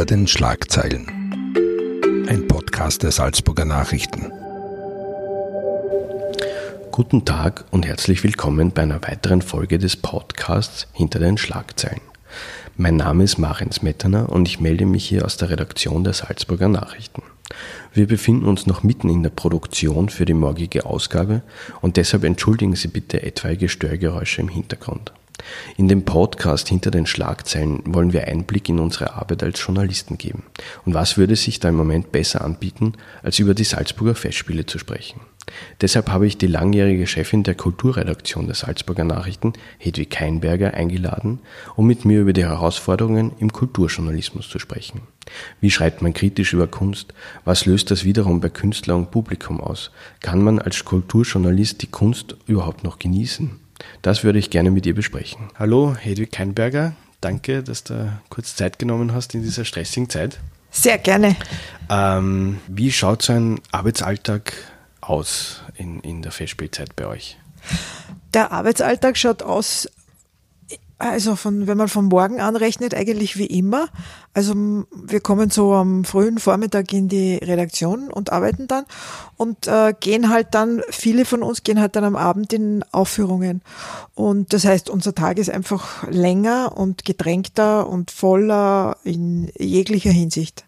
Hinter den Schlagzeilen. Ein Podcast der Salzburger Nachrichten. Guten Tag und herzlich willkommen bei einer weiteren Folge des Podcasts Hinter den Schlagzeilen. Mein Name ist Marien Smetana und ich melde mich hier aus der Redaktion der Salzburger Nachrichten. Wir befinden uns noch mitten in der Produktion für die morgige Ausgabe und deshalb entschuldigen Sie bitte etwaige Störgeräusche im Hintergrund. In dem Podcast hinter den Schlagzeilen wollen wir Einblick in unsere Arbeit als Journalisten geben. Und was würde sich da im Moment besser anbieten, als über die Salzburger Festspiele zu sprechen? Deshalb habe ich die langjährige Chefin der Kulturredaktion der Salzburger Nachrichten, Hedwig Keinberger, eingeladen, um mit mir über die Herausforderungen im Kulturjournalismus zu sprechen. Wie schreibt man kritisch über Kunst? Was löst das wiederum bei Künstler und Publikum aus? Kann man als Kulturjournalist die Kunst überhaupt noch genießen? Das würde ich gerne mit ihr besprechen. Hallo, Hedwig Keinberger. Danke, dass du kurz Zeit genommen hast in dieser stressigen Zeit. Sehr gerne. Ähm, wie schaut so ein Arbeitsalltag aus in, in der Festspielzeit bei euch? Der Arbeitsalltag schaut aus also von, wenn man von morgen anrechnet, eigentlich wie immer. Also wir kommen so am frühen Vormittag in die Redaktion und arbeiten dann und äh, gehen halt dann, viele von uns gehen halt dann am Abend in Aufführungen. Und das heißt, unser Tag ist einfach länger und gedrängter und voller in jeglicher Hinsicht.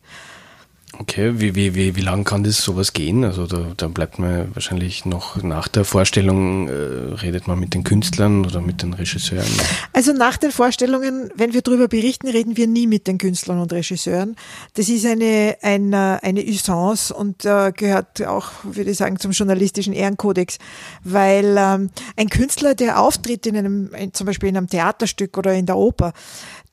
Okay, wie, wie, wie, wie lang kann das sowas gehen? Also da, da bleibt man wahrscheinlich noch nach der Vorstellung, äh, redet man mit den Künstlern oder mit den Regisseuren? Also nach den Vorstellungen, wenn wir darüber berichten, reden wir nie mit den Künstlern und Regisseuren. Das ist eine, eine, eine Usance und äh, gehört auch, würde ich sagen, zum journalistischen Ehrenkodex, weil ähm, ein Künstler, der auftritt in einem, in, zum Beispiel in einem Theaterstück oder in der Oper,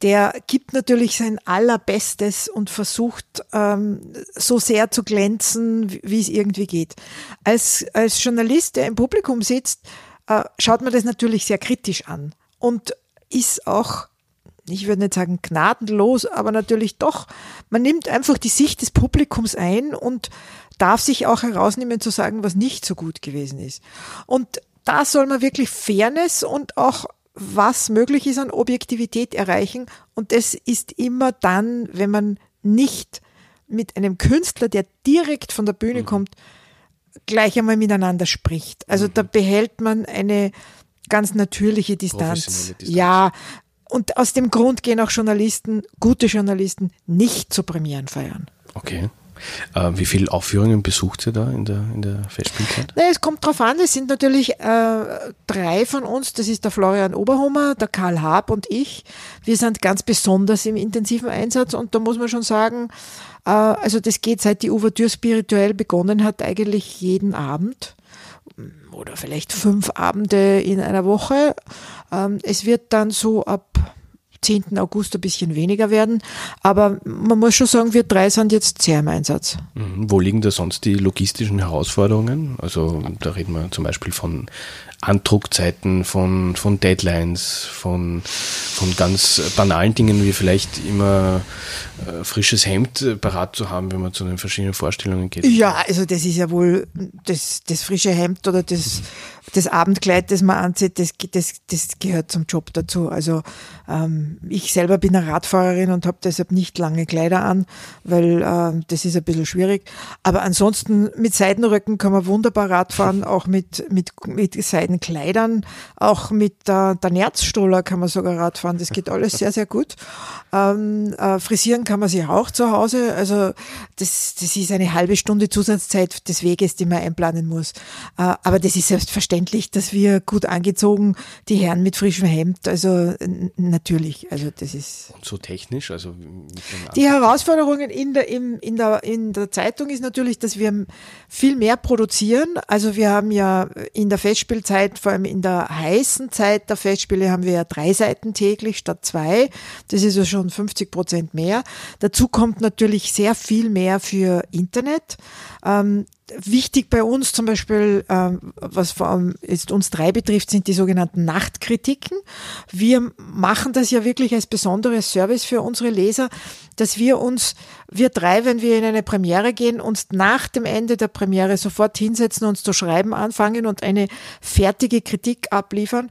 der gibt natürlich sein Allerbestes und versucht ähm, so sehr zu glänzen, wie es irgendwie geht. Als, als Journalist, der im Publikum sitzt, äh, schaut man das natürlich sehr kritisch an und ist auch ich würde nicht sagen gnadenlos, aber natürlich doch, man nimmt einfach die Sicht des Publikums ein und darf sich auch herausnehmen zu sagen, was nicht so gut gewesen ist. Und da soll man wirklich Fairness und auch was möglich ist an Objektivität erreichen. Und das ist immer dann, wenn man nicht mit einem Künstler, der direkt von der Bühne mhm. kommt, gleich einmal miteinander spricht. Also mhm. da behält man eine ganz natürliche Distanz. Distanz. Ja, und aus dem Grund gehen auch Journalisten, gute Journalisten, nicht zu Premieren feiern. Okay. Äh, wie viele Aufführungen besucht ihr da in der, in der Festspielzeit? Na, es kommt drauf an, es sind natürlich äh, drei von uns, das ist der Florian Oberhummer, der Karl Haab und ich. Wir sind ganz besonders im intensiven Einsatz und da muss man schon sagen, äh, also das geht seit die Ouvertüre spirituell begonnen hat, eigentlich jeden Abend oder vielleicht fünf Abende in einer Woche. Ähm, es wird dann so ab 10. August ein bisschen weniger werden. Aber man muss schon sagen, wir drei sind jetzt sehr im Einsatz. Mhm. Wo liegen da sonst die logistischen Herausforderungen? Also da reden wir zum Beispiel von Andruckzeiten, von, von Deadlines, von, von ganz banalen Dingen wie vielleicht immer äh, frisches Hemd äh, parat zu haben, wenn man zu den verschiedenen Vorstellungen geht. Ja, also das ist ja wohl das, das frische Hemd oder das das Abendkleid, das man anzieht, das, das, das gehört zum Job dazu. Also ähm, ich selber bin eine Radfahrerin und habe deshalb nicht lange Kleider an, weil äh, das ist ein bisschen schwierig. Aber ansonsten mit Seidenröcken kann man wunderbar Radfahren, auch mit, mit, mit Seidenkleidern, auch mit äh, der Nerzstoller kann man sogar Radfahren. Das geht alles sehr, sehr gut. Ähm, äh, frisieren kann man sich auch zu Hause. Also das, das ist eine halbe Stunde Zusatzzeit des Weges, die man einplanen muss. Äh, aber das ist selbstverständlich, dass wir gut angezogen, die Herren mit frischem Hemd, also natürlich, also das ist. Und so technisch, also die Herausforderungen in der, im, in, der, in der Zeitung ist natürlich, dass wir viel mehr produzieren. Also wir haben ja in der Festspielzeit, vor allem in der heißen Zeit der Festspiele, haben wir ja drei Seiten täglich statt zwei. Das ist ja schon 50 Prozent mehr. Dazu kommt natürlich sehr viel mehr für Internet. Ähm, wichtig bei uns zum Beispiel, ähm, was vor allem jetzt uns drei betrifft, sind die sogenannten Nachtkritiken. Wir machen das ja wirklich als besonderes Service für unsere Leser, dass wir uns, wir drei, wenn wir in eine Premiere gehen, uns nach dem Ende der Premiere sofort hinsetzen, uns zu schreiben anfangen und eine fertige Kritik abliefern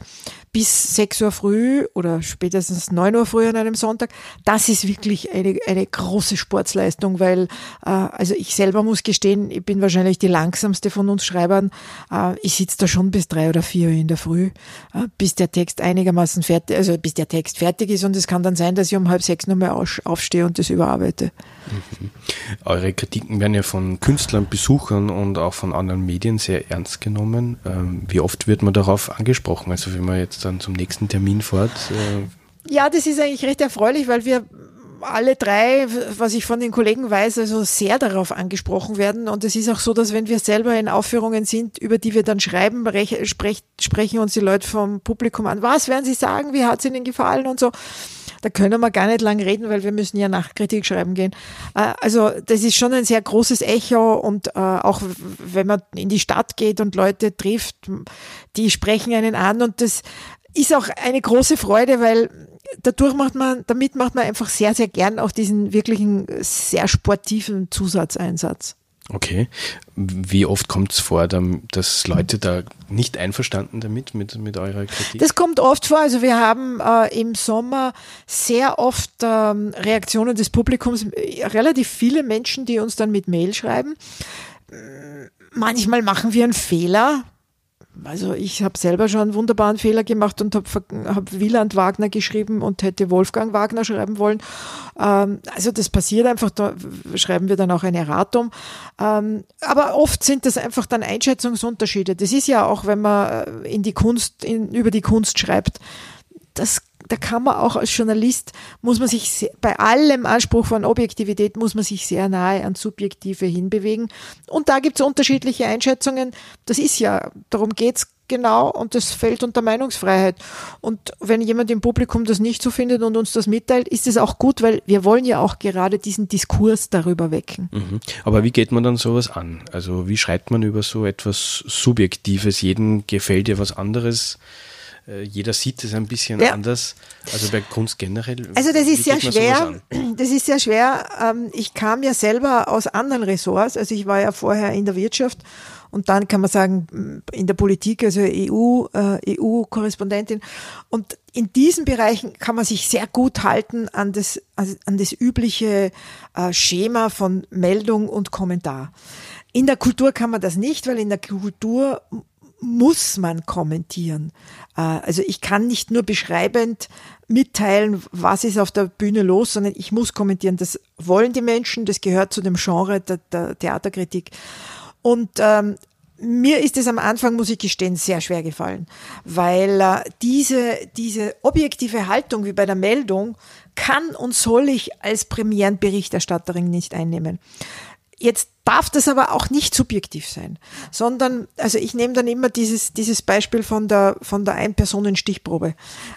bis 6 Uhr früh oder spätestens 9 Uhr früh an einem Sonntag. Das ist wirklich eine, eine große Sportsleistung, weil äh, also ich selber muss gestehen, ich bin wahrscheinlich die langsamste von uns Schreibern. Äh, ich sitze da schon bis drei oder vier in der Früh, äh, bis der Text einigermaßen fertig, also bis der Text fertig ist und es kann dann sein, dass ich um halb sechs nochmal aufstehe und das überarbeite. Mhm. Eure Kritiken werden ja von Künstlern, Besuchern und auch von anderen Medien sehr ernst genommen. Ähm, wie oft wird man darauf angesprochen? Also wenn man jetzt dann zum nächsten Termin fährt? Äh ja, das ist eigentlich recht erfreulich, weil wir alle drei, was ich von den Kollegen weiß, also sehr darauf angesprochen werden. Und es ist auch so, dass wenn wir selber in Aufführungen sind, über die wir dann schreiben, sprechen uns die Leute vom Publikum an. Was werden sie sagen? Wie hat es ihnen gefallen und so? Da können wir gar nicht lang reden, weil wir müssen ja nach Kritik schreiben gehen. Äh, also das ist schon ein sehr großes Echo und äh, auch wenn man in die Stadt geht und Leute trifft, die sprechen einen an und das ist auch eine große Freude, weil dadurch macht man, damit macht man einfach sehr, sehr gern auch diesen wirklichen sehr sportiven Zusatzeinsatz. Okay. Wie oft kommt es vor, dass Leute da nicht einverstanden damit, mit, mit eurer Kritik? Das kommt oft vor. Also wir haben äh, im Sommer sehr oft ähm, Reaktionen des Publikums, relativ viele Menschen, die uns dann mit Mail schreiben. Manchmal machen wir einen Fehler, also ich habe selber schon einen wunderbaren Fehler gemacht und habe hab Wieland Wagner geschrieben und hätte Wolfgang Wagner schreiben wollen. Ähm, also das passiert einfach, da schreiben wir dann auch ein Erratum. Ähm, aber oft sind das einfach dann Einschätzungsunterschiede. Das ist ja auch, wenn man äh, in die Kunst, in, über die Kunst schreibt, das da kann man auch als Journalist, muss man sich sehr, bei allem Anspruch von Objektivität, muss man sich sehr nahe an Subjektive hinbewegen. Und da gibt es unterschiedliche Einschätzungen. Das ist ja, darum geht's genau und das fällt unter Meinungsfreiheit. Und wenn jemand im Publikum das nicht so findet und uns das mitteilt, ist es auch gut, weil wir wollen ja auch gerade diesen Diskurs darüber wecken. Mhm. Aber wie geht man dann sowas an? Also wie schreibt man über so etwas Subjektives? Jedem gefällt ja was anderes. Äh, jeder sieht es ein bisschen ja. anders. Also bei Kunst generell. Also das ist sehr schwer. Das ist sehr schwer. Ähm, ich kam ja selber aus anderen Ressorts. Also ich war ja vorher in der Wirtschaft und dann kann man sagen in der Politik, also EU, äh, EU-Korrespondentin. Und in diesen Bereichen kann man sich sehr gut halten an das, an das übliche äh, Schema von Meldung und Kommentar. In der Kultur kann man das nicht, weil in der Kultur muss man kommentieren. Äh, also ich kann nicht nur beschreibend mitteilen, was ist auf der Bühne los, sondern ich muss kommentieren. Das wollen die Menschen, das gehört zu dem Genre der, der Theaterkritik. Und ähm, mir ist es am Anfang, muss ich gestehen, sehr schwer gefallen, weil äh, diese, diese objektive Haltung wie bei der Meldung kann und soll ich als Premierenberichterstatterin nicht einnehmen. Jetzt darf das aber auch nicht subjektiv sein, sondern, also ich nehme dann immer dieses, dieses Beispiel von der, von der Ein-Personen-Stichprobe.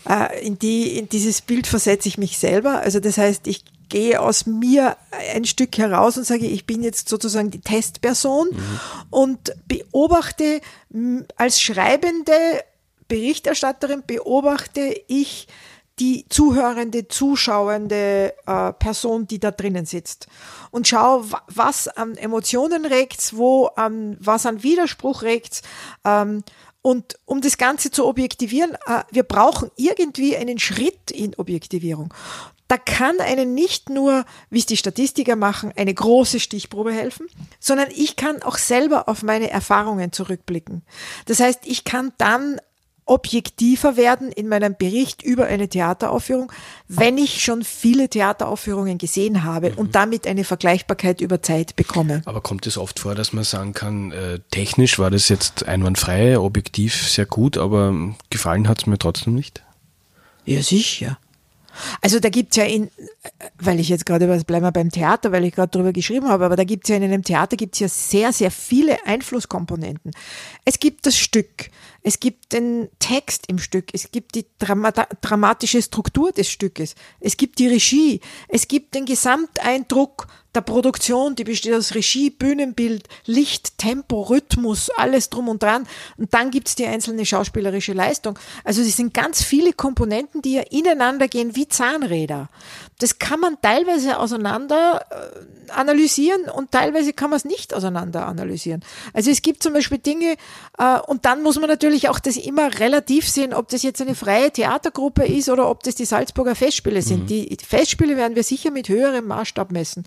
Äh, in, die, in dieses Bild versetze ich mich selber. Also das heißt, ich gehe aus mir ein Stück heraus und sage, ich bin jetzt sozusagen die Testperson mhm. und beobachte als schreibende Berichterstatterin, beobachte ich die zuhörende, zuschauende äh, Person, die da drinnen sitzt. Und schau, was an Emotionen regt's, wo an was an Widerspruch regt's. Ähm, und um das Ganze zu objektivieren, äh, wir brauchen irgendwie einen Schritt in Objektivierung. Da kann einen nicht nur, wie es die Statistiker machen, eine große Stichprobe helfen, sondern ich kann auch selber auf meine Erfahrungen zurückblicken. Das heißt, ich kann dann objektiver werden in meinem Bericht über eine Theateraufführung, wenn ich schon viele Theateraufführungen gesehen habe mhm. und damit eine Vergleichbarkeit über Zeit bekomme. Aber kommt es oft vor, dass man sagen kann, äh, technisch war das jetzt einwandfrei, objektiv sehr gut, aber gefallen hat es mir trotzdem nicht? Ja, sicher. Also da gibt's ja in, weil ich jetzt gerade, bleiben wir beim Theater, weil ich gerade darüber geschrieben habe, aber da gibt's ja in einem Theater gibt's ja sehr, sehr viele Einflusskomponenten. Es gibt das Stück, es gibt den Text im Stück, es gibt die Dramata dramatische Struktur des Stückes, es gibt die Regie, es gibt den Gesamteindruck der Produktion, die besteht aus Regie, Bühnenbild, Licht, Tempo, Rhythmus, alles drum und dran. Und dann gibt's die einzelne schauspielerische Leistung. Also es sind ganz viele Komponenten, die ja ineinander gehen wie Zahnräder. Das kann man teilweise auseinander äh, analysieren und teilweise kann man es nicht auseinander analysieren. Also es gibt zum Beispiel Dinge, äh, und dann muss man natürlich auch das immer relativ sehen, ob das jetzt eine freie Theatergruppe ist oder ob das die Salzburger Festspiele sind. Mhm. Die Festspiele werden wir sicher mit höherem Maßstab messen.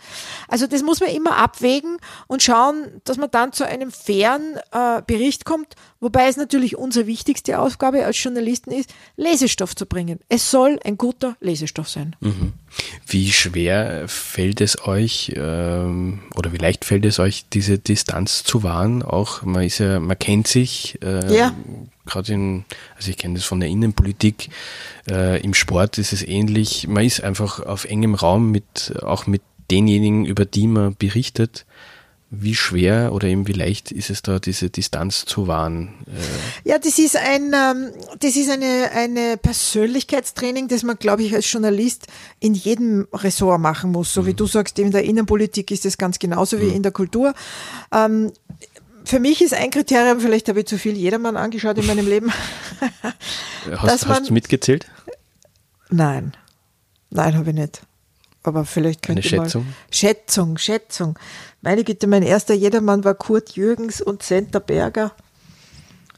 Also das muss man immer abwägen und schauen, dass man dann zu einem fairen äh, Bericht kommt, wobei es natürlich unsere wichtigste Aufgabe als Journalisten ist, Lesestoff zu bringen. Es soll ein guter Lesestoff sein. Mhm. Wie schwer fällt es euch ähm, oder wie leicht fällt es euch, diese Distanz zu wahren? Auch man ist ja, man kennt sich. Äh, ja. Gerade in, also ich kenne das von der Innenpolitik. Äh, Im Sport ist es ähnlich. Man ist einfach auf engem Raum mit auch mit denjenigen, über die man berichtet, wie schwer oder eben wie leicht ist es da, diese Distanz zu wahren? Äh ja, das ist ein, ähm, das ist eine, eine Persönlichkeitstraining, das man, glaube ich, als Journalist in jedem Ressort machen muss. So mhm. wie du sagst, in der Innenpolitik ist das ganz genauso wie mhm. in der Kultur. Ähm, für mich ist ein Kriterium, vielleicht habe ich zu viel jedermann angeschaut in meinem Leben. hast, man, hast du mitgezählt? Nein. Nein, habe ich nicht aber vielleicht könnte Eine Schätzung? Mal, Schätzung, Schätzung. Meine Güte, mein erster Jedermann war Kurt Jürgens und Senta Berger.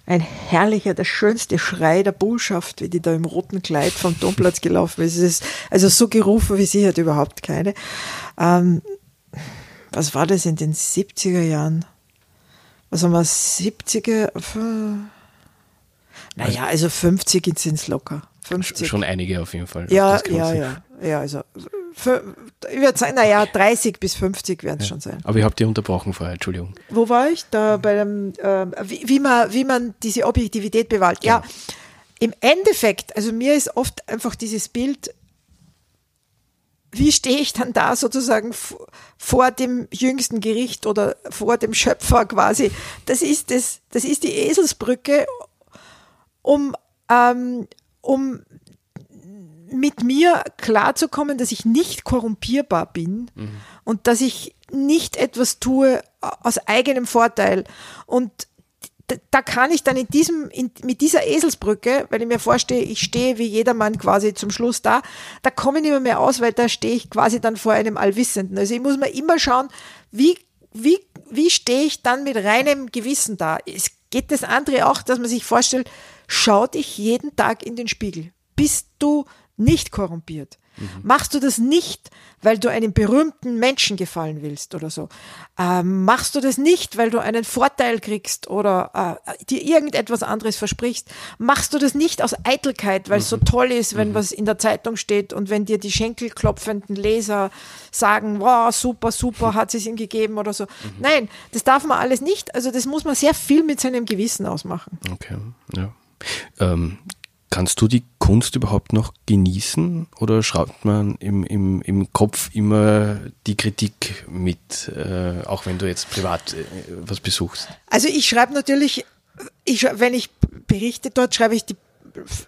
Ein herrlicher, der schönste Schrei der Bullschaft, wie die da im roten Kleid vom Domplatz gelaufen ist. Es ist also so gerufen wie sie hat überhaupt keine. Ähm, was war das in den 70er Jahren? Was haben wir, 70er? Naja, also 50 sind es locker. 50. Schon einige auf jeden Fall. Ja, ja, ja. Ja, also ich würde sagen, naja, 30 bis 50 werden es ja. schon sein. Aber ich habe dich unterbrochen vorher, Entschuldigung. Wo war ich? Da bei dem, äh, wie, wie, man, wie man diese Objektivität bewahrt. Ja. ja, im Endeffekt, also mir ist oft einfach dieses Bild, wie stehe ich dann da sozusagen vor dem jüngsten Gericht oder vor dem Schöpfer quasi? Das ist das, das ist die Eselsbrücke, um, ähm, um mit mir klarzukommen, dass ich nicht korrumpierbar bin mhm. und dass ich nicht etwas tue aus eigenem Vorteil. Und da kann ich dann in diesem, in, mit dieser Eselsbrücke, weil ich mir vorstehe, ich stehe wie jedermann quasi zum Schluss da, da komme ich mehr, mehr aus, weil da stehe ich quasi dann vor einem Allwissenden. Also ich muss mir immer schauen, wie, wie, wie stehe ich dann mit reinem Gewissen da? Es geht das andere auch, dass man sich vorstellt, schau dich jeden Tag in den Spiegel. Bist du nicht korrumpiert. Mhm. Machst du das nicht, weil du einem berühmten Menschen gefallen willst oder so? Ähm, machst du das nicht, weil du einen Vorteil kriegst oder äh, dir irgendetwas anderes versprichst? Machst du das nicht aus Eitelkeit, weil es so mhm. toll ist, wenn mhm. was in der Zeitung steht und wenn dir die schenkelklopfenden Leser sagen, wow, super, super, hat es ihm gegeben oder so? Mhm. Nein, das darf man alles nicht. Also das muss man sehr viel mit seinem Gewissen ausmachen. Okay, ja. Ähm, Kannst du die Kunst überhaupt noch genießen oder schreibt man im, im, im Kopf immer die Kritik mit, äh, auch wenn du jetzt privat äh, was besuchst? Also ich schreibe natürlich, ich, wenn ich berichte dort, schreibe ich die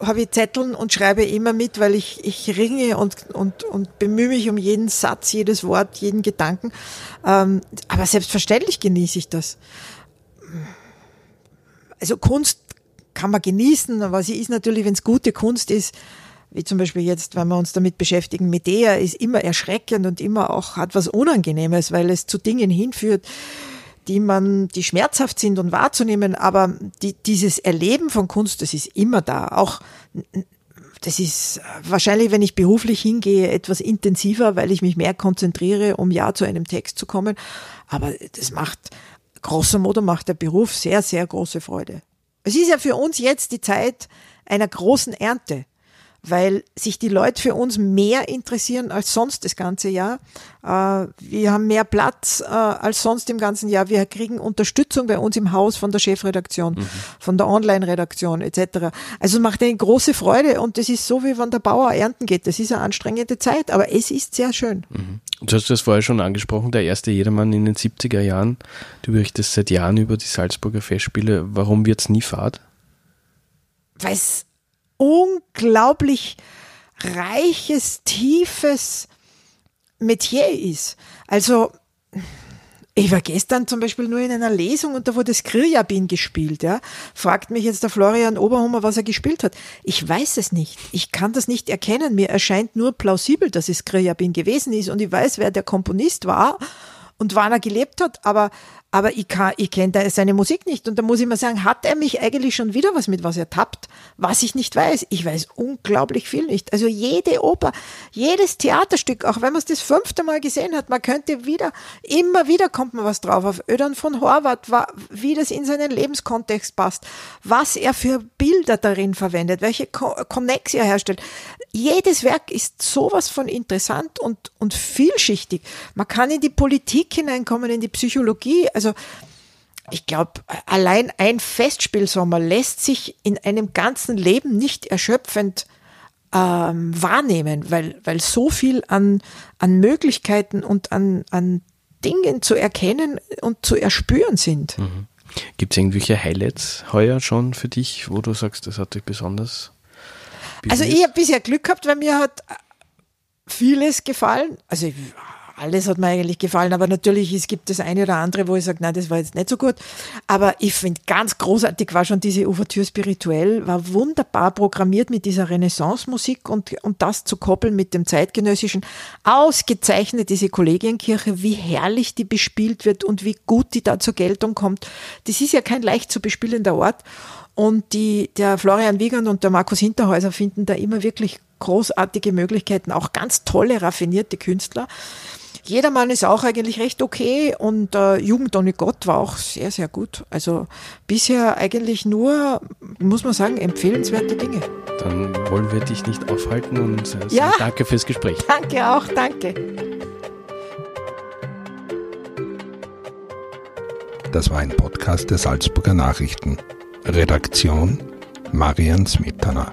habe ich Zetteln und schreibe immer mit, weil ich, ich ringe und, und, und bemühe mich um jeden Satz, jedes Wort, jeden Gedanken. Ähm, aber selbstverständlich genieße ich das. Also Kunst kann man genießen, aber sie ist natürlich, wenn es gute Kunst ist, wie zum Beispiel jetzt, wenn wir uns damit beschäftigen, Medea ist immer erschreckend und immer auch hat was Unangenehmes, weil es zu Dingen hinführt, die man, die schmerzhaft sind und wahrzunehmen, aber die, dieses Erleben von Kunst, das ist immer da. Auch das ist wahrscheinlich, wenn ich beruflich hingehe, etwas intensiver, weil ich mich mehr konzentriere, um ja zu einem Text zu kommen. Aber das macht, großer Modo macht der Beruf sehr, sehr große Freude. Es ist ja für uns jetzt die Zeit einer großen Ernte weil sich die Leute für uns mehr interessieren als sonst das ganze Jahr. Äh, wir haben mehr Platz äh, als sonst im ganzen Jahr. Wir kriegen Unterstützung bei uns im Haus von der Chefredaktion, mhm. von der Online-Redaktion etc. Also macht eine große Freude und das ist so, wie wenn der Bauer ernten geht. Das ist eine anstrengende Zeit, aber es ist sehr schön. Mhm. Du hast das vorher schon angesprochen, der erste Jedermann in den 70er Jahren. Du berichtest seit Jahren über die Salzburger Festspiele. Warum wird es nie Fahrt? Weil es unglaublich reiches, tiefes Metier ist. Also, ich war gestern zum Beispiel nur in einer Lesung und da wurde Skriabin gespielt, ja. Fragt mich jetzt der Florian Oberhummer, was er gespielt hat. Ich weiß es nicht. Ich kann das nicht erkennen. Mir erscheint nur plausibel, dass es Skriabin gewesen ist und ich weiß, wer der Komponist war und wann er gelebt hat, aber aber ich, ich kenne seine Musik nicht. Und da muss ich mal sagen, hat er mich eigentlich schon wieder was mit was er tappt, was ich nicht weiß? Ich weiß unglaublich viel nicht. Also jede Oper, jedes Theaterstück, auch wenn man es das fünfte Mal gesehen hat, man könnte wieder, immer wieder kommt man was drauf. Auf Ödern von Horvath, wie das in seinen Lebenskontext passt, was er für Bilder darin verwendet, welche Connex er herstellt. Jedes Werk ist sowas von interessant und, und vielschichtig. Man kann in die Politik hineinkommen, in die Psychologie, also ich glaube, allein ein Festspielsommer lässt sich in einem ganzen Leben nicht erschöpfend ähm, wahrnehmen, weil, weil so viel an, an Möglichkeiten und an, an Dingen zu erkennen und zu erspüren sind. Mhm. Gibt es irgendwelche Highlights heuer schon für dich, wo du sagst, das hat dich besonders? Also ich habe bisher Glück gehabt, weil mir hat vieles gefallen. Also ich alles hat mir eigentlich gefallen, aber natürlich es gibt das eine oder andere, wo ich sage, nein, das war jetzt nicht so gut. Aber ich finde ganz großartig war schon diese Ouvertüre spirituell, war wunderbar programmiert mit dieser Renaissance-Musik und, und das zu koppeln mit dem zeitgenössischen. Ausgezeichnet diese Kollegienkirche, wie herrlich die bespielt wird und wie gut die da zur Geltung kommt. Das ist ja kein leicht zu bespielender Ort. Und die, der Florian Wiegand und der Markus Hinterhäuser finden da immer wirklich großartige Möglichkeiten, auch ganz tolle, raffinierte Künstler. Jedermann ist auch eigentlich recht okay und äh, Jugend ohne Gott war auch sehr, sehr gut. Also bisher eigentlich nur, muss man sagen, empfehlenswerte Dinge. Dann wollen wir dich nicht aufhalten und sagen ja, danke fürs Gespräch. Danke auch, danke. Das war ein Podcast der Salzburger Nachrichten. Redaktion Marian Smetana.